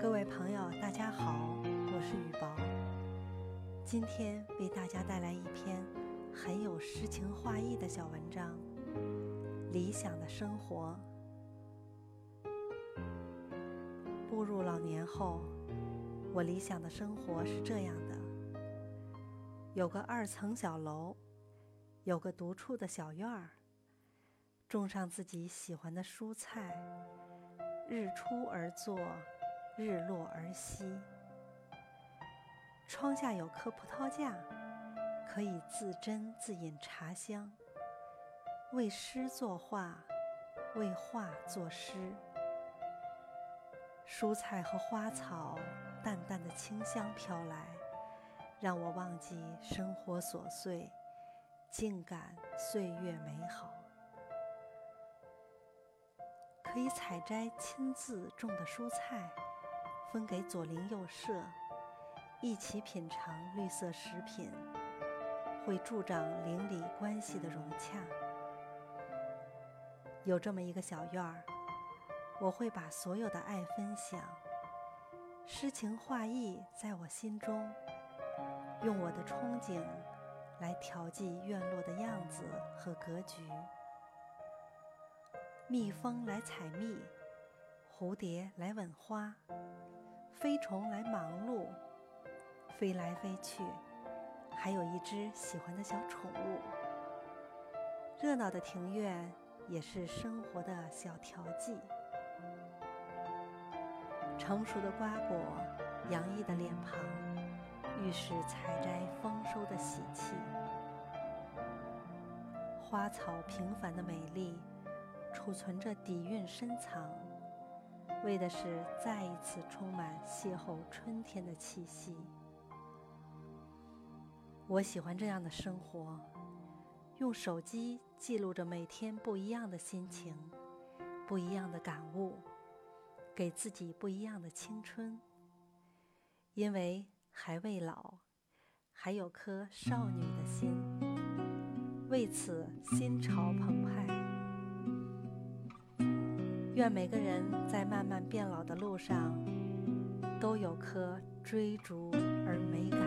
各位朋友，大家好，我是雨薄。今天为大家带来一篇很有诗情画意的小文章《理想的生活》。步入老年后，我理想的生活是这样的：有个二层小楼，有个独处的小院儿，种上自己喜欢的蔬菜，日出而作。日落而息，窗下有棵葡萄架，可以自斟自饮茶香。为诗作画，为画作诗。蔬菜和花草淡淡的清香飘来，让我忘记生活琐碎，静感岁月美好。可以采摘亲自种的蔬菜。分给左邻右舍，一起品尝绿色食品，会助长邻里关系的融洽。有这么一个小院儿，我会把所有的爱分享，诗情画意在我心中，用我的憧憬来调剂院落的样子和格局。蜜蜂来采蜜，蝴蝶来吻花。飞虫来忙碌，飞来飞去，还有一只喜欢的小宠物。热闹的庭院也是生活的小调剂。成熟的瓜果，洋溢的脸庞，预示采摘丰收的喜气。花草平凡的美丽，储存着底蕴深藏。为的是再一次充满邂逅春天的气息。我喜欢这样的生活，用手机记录着每天不一样的心情，不一样的感悟，给自己不一样的青春。因为还未老，还有颗少女的心，为此心潮澎湃。愿每个人在慢慢变老的路上，都有颗追逐而美。